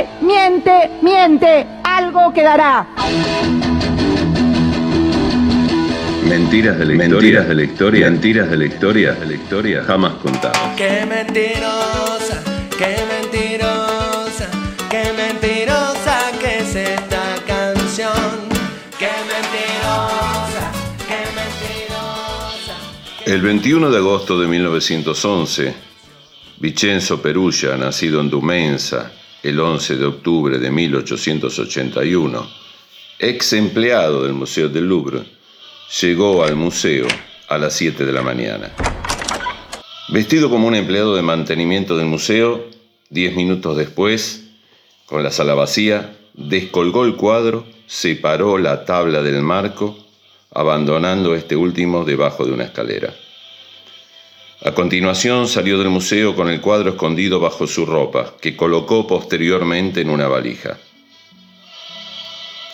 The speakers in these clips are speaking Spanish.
miente, miente, miente. Algo quedará. Mentiras de la historia, de la historia, mentiras de la historia, de la historia jamás contadas. Qué mentirosa, qué mentirosa, qué mentirosa que es esta canción. Qué mentirosa, qué mentirosa. El 21 de agosto de 1911, Vincenzo Perugia, nacido en Dumensa el 11 de octubre de 1881, ex empleado del Museo del Louvre, llegó al museo a las 7 de la mañana. Vestido como un empleado de mantenimiento del museo, diez minutos después, con la sala vacía, descolgó el cuadro, separó la tabla del marco, abandonando este último debajo de una escalera. A continuación salió del museo con el cuadro escondido bajo su ropa, que colocó posteriormente en una valija.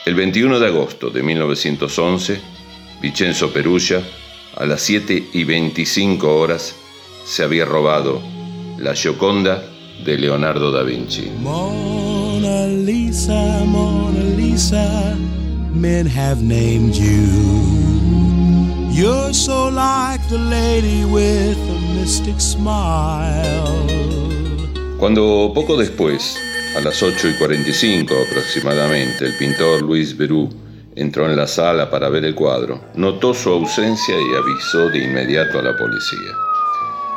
El 21 de agosto de 1911, Vincenzo Perugia, a las 7 y 25 horas, se había robado la Gioconda de Leonardo da Vinci. Mona Lisa, Mona Lisa, men have named you. You're so like the lady with a mystic smile. Cuando poco después, a las 8 y 45 aproximadamente, el pintor Luis Berú entró en la sala para ver el cuadro, notó su ausencia y avisó de inmediato a la policía.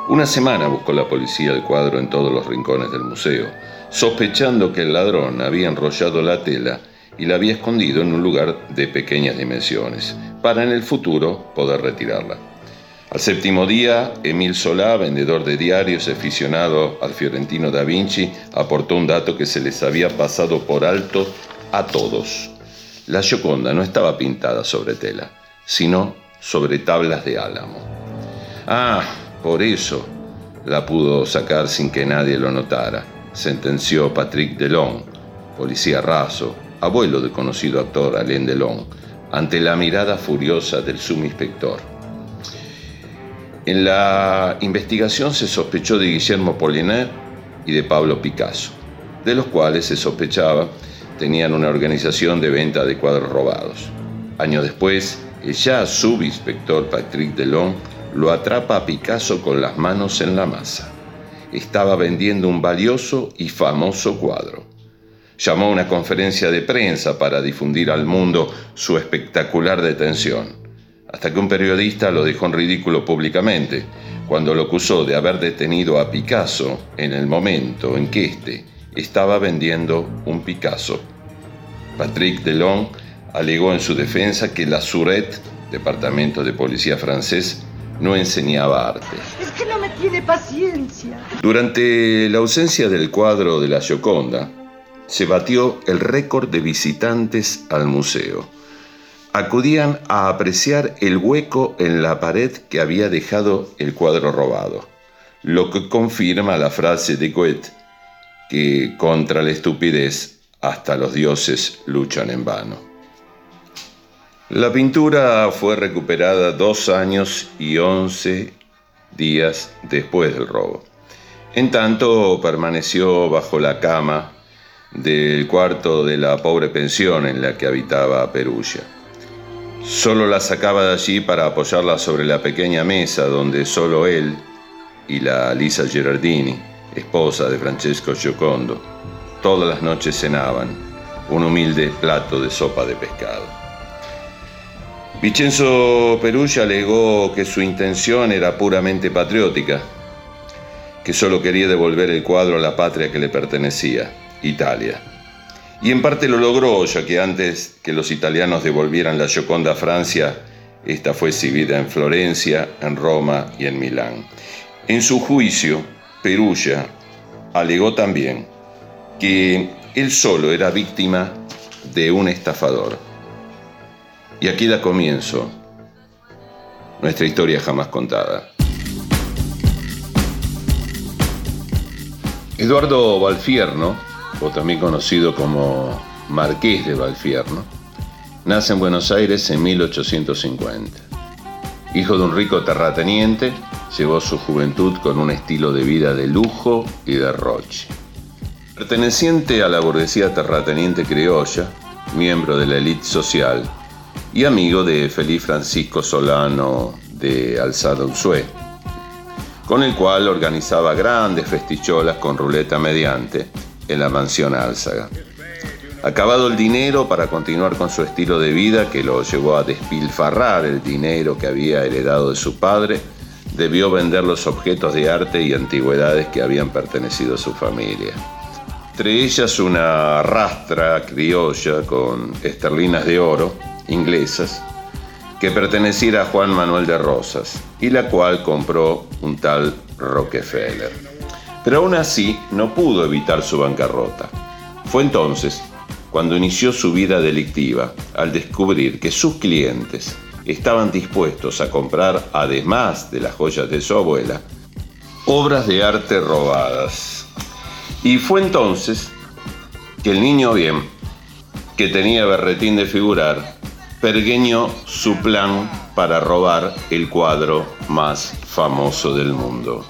Una semana buscó la policía el cuadro en todos los rincones del museo, sospechando que el ladrón había enrollado la tela y la había escondido en un lugar de pequeñas dimensiones, para en el futuro poder retirarla. Al séptimo día, Emil Solá, vendedor de diarios aficionado al fiorentino da Vinci, aportó un dato que se les había pasado por alto a todos. La Gioconda no estaba pintada sobre tela, sino sobre tablas de álamo. Ah, por eso la pudo sacar sin que nadie lo notara, sentenció Patrick Delon, policía raso, abuelo del conocido actor Alain Delon, ante la mirada furiosa del subinspector. En la investigación se sospechó de Guillermo Poliner y de Pablo Picasso, de los cuales se sospechaba tenían una organización de venta de cuadros robados. Años después, el ya subinspector Patrick Delon lo atrapa a Picasso con las manos en la masa. Estaba vendiendo un valioso y famoso cuadro. Llamó a una conferencia de prensa para difundir al mundo su espectacular detención, hasta que un periodista lo dejó en ridículo públicamente, cuando lo acusó de haber detenido a Picasso en el momento en que éste estaba vendiendo un Picasso. Patrick Delon alegó en su defensa que la Suret, departamento de policía francés, no enseñaba arte. Es que no me tiene paciencia. Durante la ausencia del cuadro de la Gioconda, se batió el récord de visitantes al museo. Acudían a apreciar el hueco en la pared que había dejado el cuadro robado, lo que confirma la frase de Goethe que contra la estupidez hasta los dioses luchan en vano. La pintura fue recuperada dos años y once días después del robo. En tanto, permaneció bajo la cama del cuarto de la pobre pensión en la que habitaba Perugia. Solo la sacaba de allí para apoyarla sobre la pequeña mesa donde solo él y la Lisa Gerardini, esposa de Francesco Giocondo, todas las noches cenaban un humilde plato de sopa de pescado. Vincenzo Perugia alegó que su intención era puramente patriótica, que solo quería devolver el cuadro a la patria que le pertenecía, Italia. Y en parte lo logró, ya que antes que los italianos devolvieran la Gioconda a Francia, esta fue exhibida en Florencia, en Roma y en Milán. En su juicio, Perugia alegó también que él solo era víctima de un estafador. Y aquí da comienzo nuestra historia jamás contada. Eduardo Valfierno, o también conocido como Marqués de Valfierno, nace en Buenos Aires en 1850. Hijo de un rico terrateniente, llevó su juventud con un estilo de vida de lujo y derroche. Perteneciente a la burguesía terrateniente criolla, miembro de la élite social y amigo de Feliz Francisco Solano de Alzada Usue, con el cual organizaba grandes festicholas con ruleta mediante en la mansión Álzaga. Acabado el dinero para continuar con su estilo de vida que lo llevó a despilfarrar el dinero que había heredado de su padre, debió vender los objetos de arte y antigüedades que habían pertenecido a su familia. Entre ellas una rastra criolla con esterlinas de oro, inglesas, que perteneciera a Juan Manuel de Rosas y la cual compró un tal Rockefeller. Pero aún así no pudo evitar su bancarrota. Fue entonces cuando inició su vida delictiva al descubrir que sus clientes estaban dispuestos a comprar, además de las joyas de su abuela, obras de arte robadas. Y fue entonces que el niño bien, que tenía berretín de figurar, pergueñó su plan para robar el cuadro más famoso del mundo.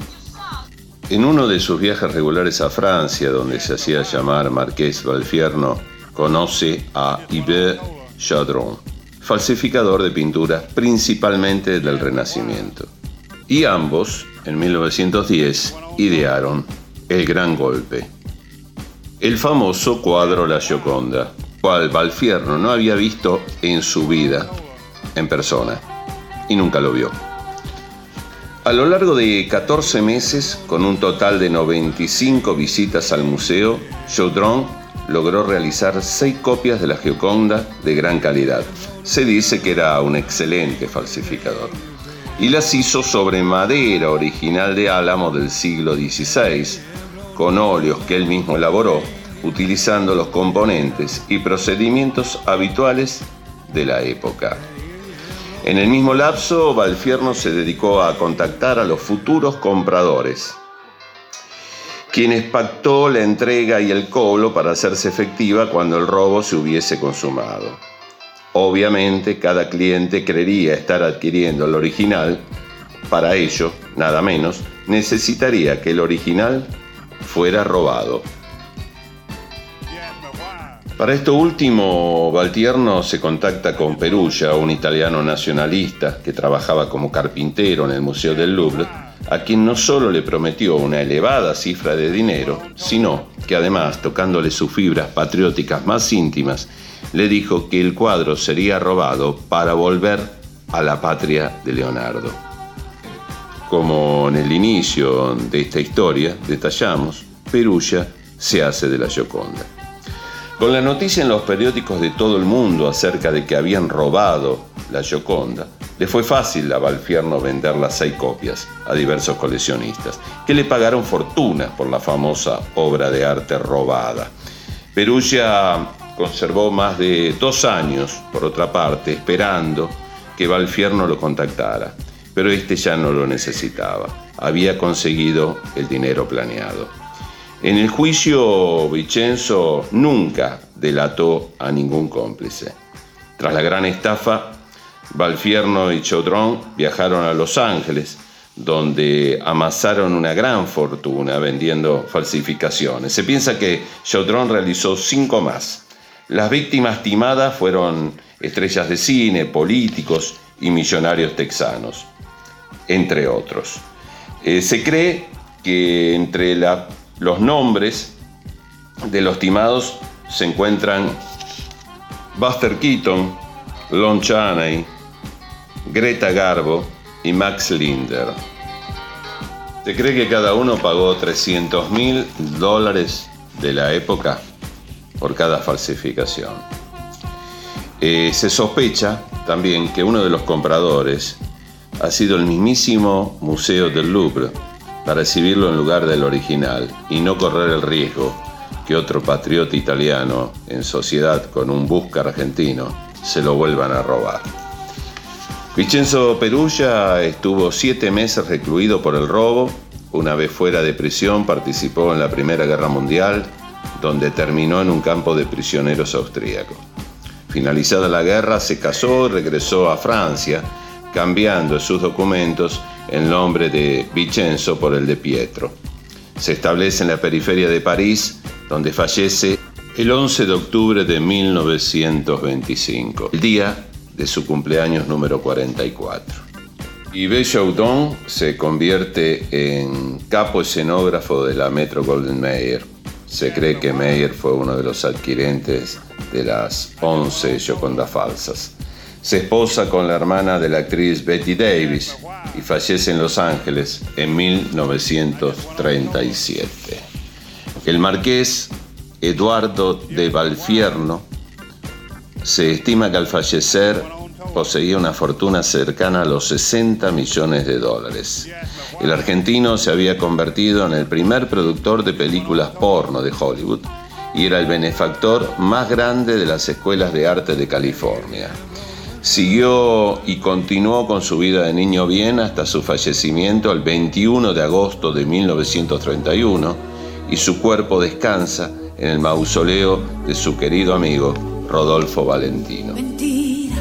En uno de sus viajes regulares a Francia, donde se hacía llamar Marqués Valfierno, conoce a Yves Chaudron, falsificador de pinturas principalmente del Renacimiento. Y ambos, en 1910, idearon El Gran Golpe, el famoso cuadro La Gioconda, cual Valfierno no había visto en su vida en persona y nunca lo vio. A lo largo de 14 meses, con un total de 95 visitas al museo, Chaudron logró realizar seis copias de la Gioconda de gran calidad. Se dice que era un excelente falsificador. Y las hizo sobre madera original de álamo del siglo XVI, con óleos que él mismo elaboró utilizando los componentes y procedimientos habituales de la época. En el mismo lapso, Valfierno se dedicó a contactar a los futuros compradores, quienes pactó la entrega y el cobro para hacerse efectiva cuando el robo se hubiese consumado. Obviamente, cada cliente creería estar adquiriendo el original. Para ello, nada menos, necesitaría que el original fuera robado. Para esto último, Valtierno se contacta con Perugia, un italiano nacionalista que trabajaba como carpintero en el Museo del Louvre, a quien no solo le prometió una elevada cifra de dinero, sino que además, tocándole sus fibras patrióticas más íntimas, le dijo que el cuadro sería robado para volver a la patria de Leonardo. Como en el inicio de esta historia detallamos, Perugia se hace de la Gioconda. Con la noticia en los periódicos de todo el mundo acerca de que habían robado la Gioconda, le fue fácil a Valfierno vender las seis copias a diversos coleccionistas, que le pagaron fortuna por la famosa obra de arte robada. Perugia conservó más de dos años, por otra parte, esperando que Valfierno lo contactara, pero este ya no lo necesitaba, había conseguido el dinero planeado. En el juicio, Vicenzo nunca delató a ningún cómplice. Tras la gran estafa, Valfierno y Chaudron viajaron a Los Ángeles, donde amasaron una gran fortuna vendiendo falsificaciones. Se piensa que Chaudron realizó cinco más. Las víctimas timadas fueron estrellas de cine, políticos y millonarios texanos, entre otros. Eh, se cree que entre la los nombres de los timados se encuentran Buster Keaton, Lon Chaney, Greta Garbo y Max Linder. Se cree que cada uno pagó 300 mil dólares de la época por cada falsificación. Eh, se sospecha también que uno de los compradores ha sido el mismísimo Museo del Louvre, para exhibirlo en lugar del original y no correr el riesgo que otro patriota italiano en sociedad con un busca argentino se lo vuelvan a robar. Vincenzo Perugia estuvo siete meses recluido por el robo. Una vez fuera de prisión participó en la Primera Guerra Mundial, donde terminó en un campo de prisioneros austríaco. Finalizada la guerra, se casó y regresó a Francia, cambiando sus documentos el nombre de Vicenzo por el de Pietro. Se establece en la periferia de París donde fallece el 11 de octubre de 1925, el día de su cumpleaños número 44. Y Bechaudon se convierte en capo escenógrafo de la Metro Golden Mayer. Se cree que Mayer fue uno de los adquirentes de las 11 Gioconda falsas. Se esposa con la hermana de la actriz Betty Davis y fallece en Los Ángeles en 1937. El marqués Eduardo de Valfierno se estima que al fallecer poseía una fortuna cercana a los 60 millones de dólares. El argentino se había convertido en el primer productor de películas porno de Hollywood y era el benefactor más grande de las escuelas de arte de California. Siguió y continuó con su vida de niño bien hasta su fallecimiento el 21 de agosto de 1931 y su cuerpo descansa en el mausoleo de su querido amigo Rodolfo Valentino. Mentira.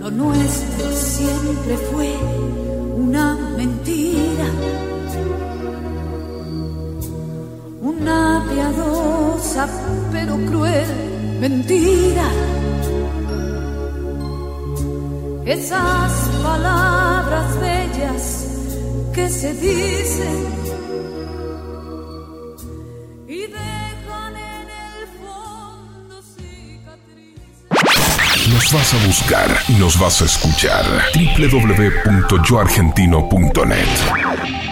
Lo nuestro siempre fue una mentira. Una piadosa pero cruel mentira. Esas palabras bellas que se dicen y dejan en el fondo. Nos vas a buscar y nos vas a escuchar. www.yoargentino.net